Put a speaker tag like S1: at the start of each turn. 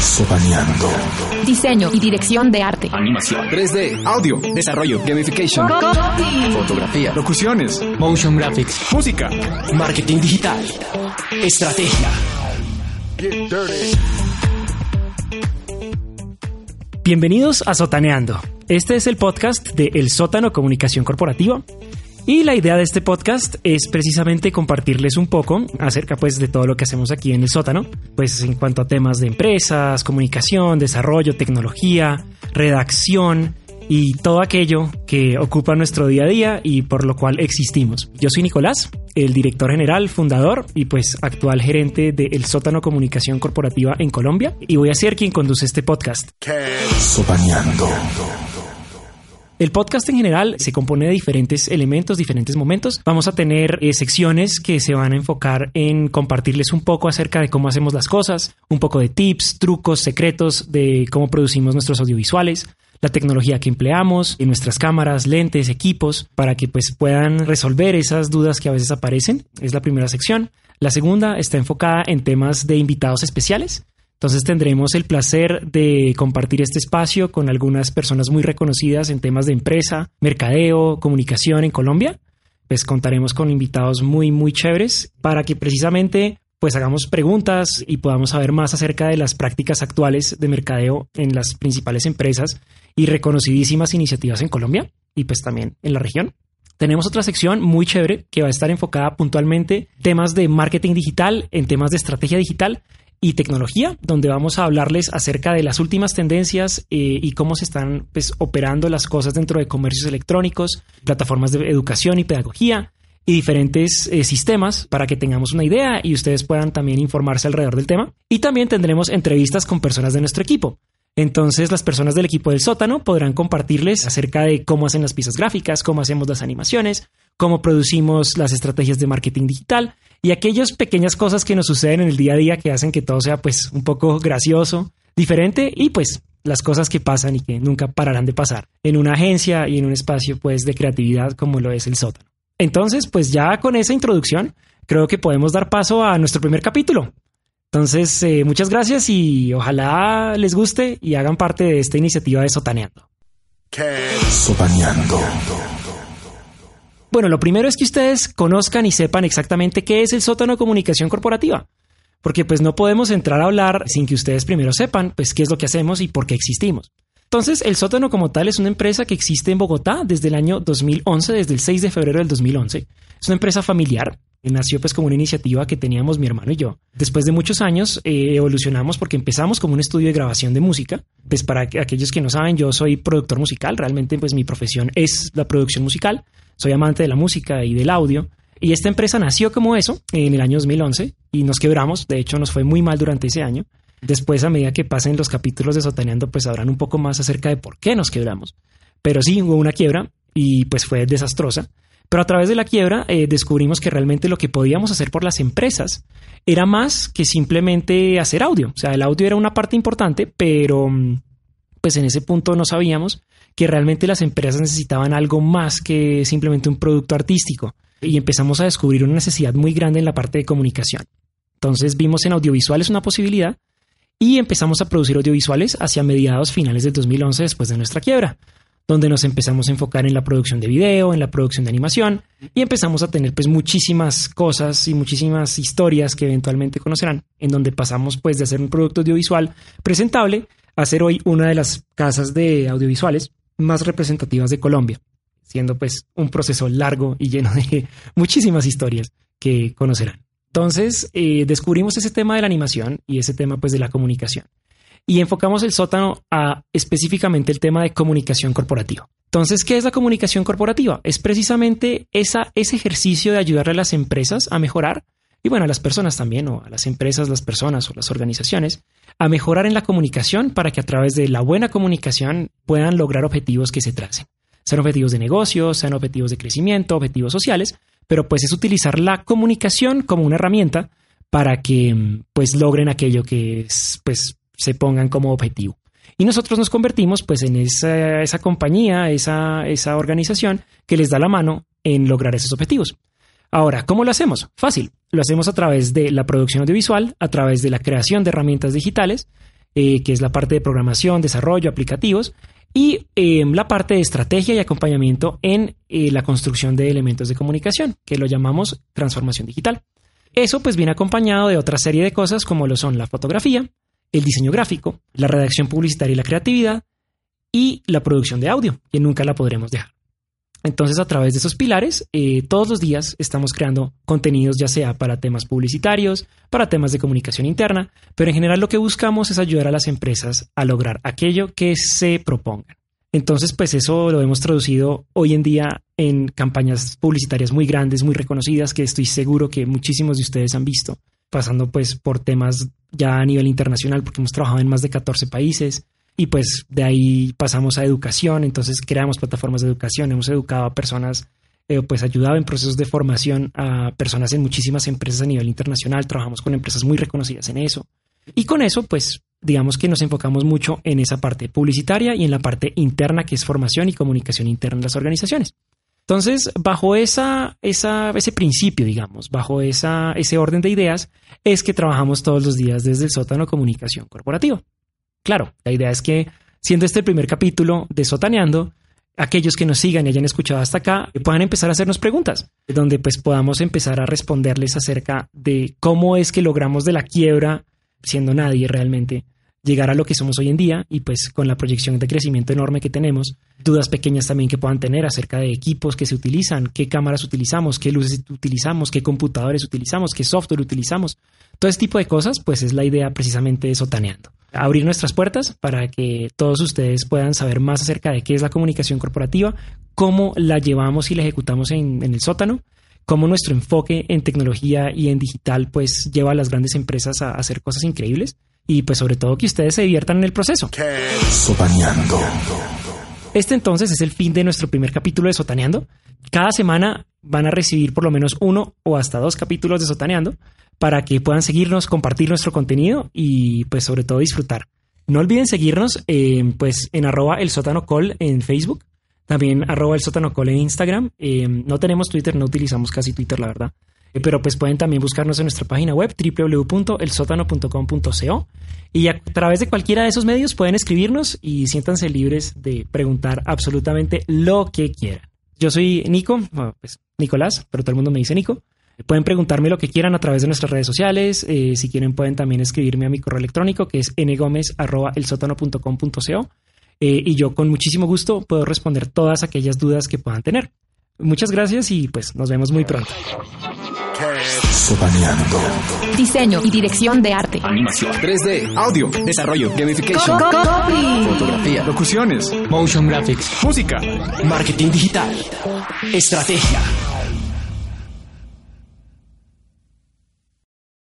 S1: Sotaneando.
S2: Diseño y dirección de arte.
S3: Animación. 3D. Audio. Desarrollo. Gamification. Fotografía. Locuciones.
S4: Motion graphics.
S3: Música.
S4: Marketing digital. Estrategia.
S5: Bienvenidos a Sotaneando. Este es el podcast de El Sótano Comunicación Corporativa. Y la idea de este podcast es precisamente compartirles un poco acerca pues de todo lo que hacemos aquí en el sótano, pues en cuanto a temas de empresas, comunicación, desarrollo, tecnología, redacción y todo aquello que ocupa nuestro día a día y por lo cual existimos. Yo soy Nicolás, el director general, fundador y pues actual gerente de El Sótano Comunicación Corporativa en Colombia y voy a ser quien conduce este podcast. El podcast en general se compone de diferentes elementos, diferentes momentos. Vamos a tener eh, secciones que se van a enfocar en compartirles un poco acerca de cómo hacemos las cosas, un poco de tips, trucos, secretos de cómo producimos nuestros audiovisuales, la tecnología que empleamos, en nuestras cámaras, lentes, equipos, para que pues puedan resolver esas dudas que a veces aparecen. Es la primera sección. La segunda está enfocada en temas de invitados especiales. Entonces tendremos el placer de compartir este espacio con algunas personas muy reconocidas en temas de empresa, mercadeo, comunicación en Colombia. Pues contaremos con invitados muy, muy chéveres para que precisamente pues hagamos preguntas y podamos saber más acerca de las prácticas actuales de mercadeo en las principales empresas y reconocidísimas iniciativas en Colombia y pues también en la región. Tenemos otra sección muy chévere que va a estar enfocada puntualmente en temas de marketing digital, en temas de estrategia digital y tecnología, donde vamos a hablarles acerca de las últimas tendencias eh, y cómo se están pues, operando las cosas dentro de comercios electrónicos, plataformas de educación y pedagogía y diferentes eh, sistemas para que tengamos una idea y ustedes puedan también informarse alrededor del tema. Y también tendremos entrevistas con personas de nuestro equipo. Entonces las personas del equipo del sótano podrán compartirles acerca de cómo hacen las piezas gráficas, cómo hacemos las animaciones, cómo producimos las estrategias de marketing digital y aquellas pequeñas cosas que nos suceden en el día a día que hacen que todo sea pues un poco gracioso, diferente y pues las cosas que pasan y que nunca pararán de pasar en una agencia y en un espacio pues de creatividad como lo es el sótano. Entonces pues ya con esa introducción creo que podemos dar paso a nuestro primer capítulo. Entonces eh, muchas gracias y ojalá les guste y hagan parte de esta iniciativa de Sotaneando.
S1: Sotaneando.
S5: Bueno, lo primero es que ustedes conozcan y sepan exactamente qué es el sótano comunicación corporativa. Porque pues no podemos entrar a hablar sin que ustedes primero sepan pues qué es lo que hacemos y por qué existimos. Entonces, el sótano como tal es una empresa que existe en Bogotá desde el año 2011, desde el 6 de febrero del 2011. Es una empresa familiar. Nació pues como una iniciativa que teníamos mi hermano y yo. Después de muchos años eh, evolucionamos porque empezamos como un estudio de grabación de música. Pues para aquellos que no saben, yo soy productor musical. Realmente pues mi profesión es la producción musical. Soy amante de la música y del audio. Y esta empresa nació como eso en el año 2011 y nos quebramos. De hecho, nos fue muy mal durante ese año. Después, a medida que pasen los capítulos de Sotaneando, pues sabrán un poco más acerca de por qué nos quebramos. Pero sí, hubo una quiebra y pues fue desastrosa. Pero a través de la quiebra eh, descubrimos que realmente lo que podíamos hacer por las empresas era más que simplemente hacer audio. O sea, el audio era una parte importante, pero mm, pues en ese punto no sabíamos que realmente las empresas necesitaban algo más que simplemente un producto artístico. Y empezamos a descubrir una necesidad muy grande en la parte de comunicación. Entonces vimos en audiovisuales una posibilidad y empezamos a producir audiovisuales hacia mediados finales del 2011 después de nuestra quiebra, donde nos empezamos a enfocar en la producción de video, en la producción de animación y empezamos a tener pues muchísimas cosas y muchísimas historias que eventualmente conocerán, en donde pasamos pues de hacer un producto audiovisual presentable a ser hoy una de las casas de audiovisuales más representativas de Colombia, siendo pues un proceso largo y lleno de muchísimas historias que conocerán. Entonces eh, descubrimos ese tema de la animación y ese tema pues de la comunicación y enfocamos el sótano a específicamente el tema de comunicación corporativa. Entonces, ¿qué es la comunicación corporativa? Es precisamente esa, ese ejercicio de ayudarle a las empresas a mejorar y bueno, a las personas también, o a las empresas, las personas o las organizaciones, a mejorar en la comunicación para que a través de la buena comunicación puedan lograr objetivos que se tracen. Sean objetivos de negocio, sean objetivos de crecimiento, objetivos sociales, pero pues es utilizar la comunicación como una herramienta para que pues logren aquello que pues se pongan como objetivo. Y nosotros nos convertimos pues en esa, esa compañía, esa, esa organización que les da la mano en lograr esos objetivos. Ahora, ¿cómo lo hacemos? Fácil. Lo hacemos a través de la producción audiovisual, a través de la creación de herramientas digitales, eh, que es la parte de programación, desarrollo, aplicativos, y eh, la parte de estrategia y acompañamiento en eh, la construcción de elementos de comunicación, que lo llamamos transformación digital. Eso pues viene acompañado de otra serie de cosas como lo son la fotografía, el diseño gráfico, la redacción publicitaria y la creatividad, y la producción de audio, que nunca la podremos dejar. Entonces, a través de esos pilares, eh, todos los días estamos creando contenidos, ya sea para temas publicitarios, para temas de comunicación interna, pero en general lo que buscamos es ayudar a las empresas a lograr aquello que se propongan. Entonces, pues eso lo hemos traducido hoy en día en campañas publicitarias muy grandes, muy reconocidas, que estoy seguro que muchísimos de ustedes han visto, pasando pues por temas ya a nivel internacional, porque hemos trabajado en más de 14 países, y pues de ahí pasamos a educación, entonces creamos plataformas de educación, hemos educado a personas, eh, pues ayudado en procesos de formación a personas en muchísimas empresas a nivel internacional, trabajamos con empresas muy reconocidas en eso. Y con eso, pues digamos que nos enfocamos mucho en esa parte publicitaria y en la parte interna, que es formación y comunicación interna en las organizaciones. Entonces, bajo esa, esa, ese principio, digamos, bajo esa, ese orden de ideas, es que trabajamos todos los días desde el sótano comunicación corporativa. Claro, la idea es que, siendo este el primer capítulo de Sotaneando, aquellos que nos sigan y hayan escuchado hasta acá puedan empezar a hacernos preguntas, donde pues podamos empezar a responderles acerca de cómo es que logramos de la quiebra, siendo nadie realmente, llegar a lo que somos hoy en día y pues con la proyección de crecimiento enorme que tenemos, dudas pequeñas también que puedan tener acerca de equipos que se utilizan, qué cámaras utilizamos, qué luces utilizamos, qué computadores utilizamos, qué software utilizamos. Todo ese tipo de cosas pues es la idea precisamente de Sotaneando abrir nuestras puertas para que todos ustedes puedan saber más acerca de qué es la comunicación corporativa, cómo la llevamos y la ejecutamos en, el sótano, cómo nuestro enfoque en tecnología y en digital pues lleva a las grandes empresas a hacer cosas increíbles y pues sobre todo que ustedes se diviertan en el proceso. Este entonces es el fin de nuestro primer capítulo de Sotaneando. Cada semana van a recibir por lo menos uno o hasta dos capítulos de Sotaneando para que puedan seguirnos, compartir nuestro contenido y pues sobre todo disfrutar. No olviden seguirnos eh, pues en arroba el sótano call en Facebook, también arroba el sótano call en Instagram. Eh, no tenemos Twitter, no utilizamos casi Twitter, la verdad. Eh, pero pues pueden también buscarnos en nuestra página web www.elsótano.com.co y a través de cualquiera de esos medios pueden escribirnos y siéntanse libres de preguntar absolutamente lo que quieran. Yo soy Nico, pues Nicolás, pero todo el mundo me dice Nico. Pueden preguntarme lo que quieran a través de nuestras redes sociales. Eh, si quieren, pueden también escribirme a mi correo electrónico que es ngomez.elsótano.com.co. Eh, y yo con muchísimo gusto puedo responder todas aquellas dudas que puedan tener. Muchas gracias y pues nos vemos muy pronto.
S2: Diseño y dirección de arte.
S3: Animación. 3D. Audio. Desarrollo. Gamification. Fotografía. Locuciones.
S4: Motion graphics.
S3: Música.
S4: Marketing digital. Estrategia.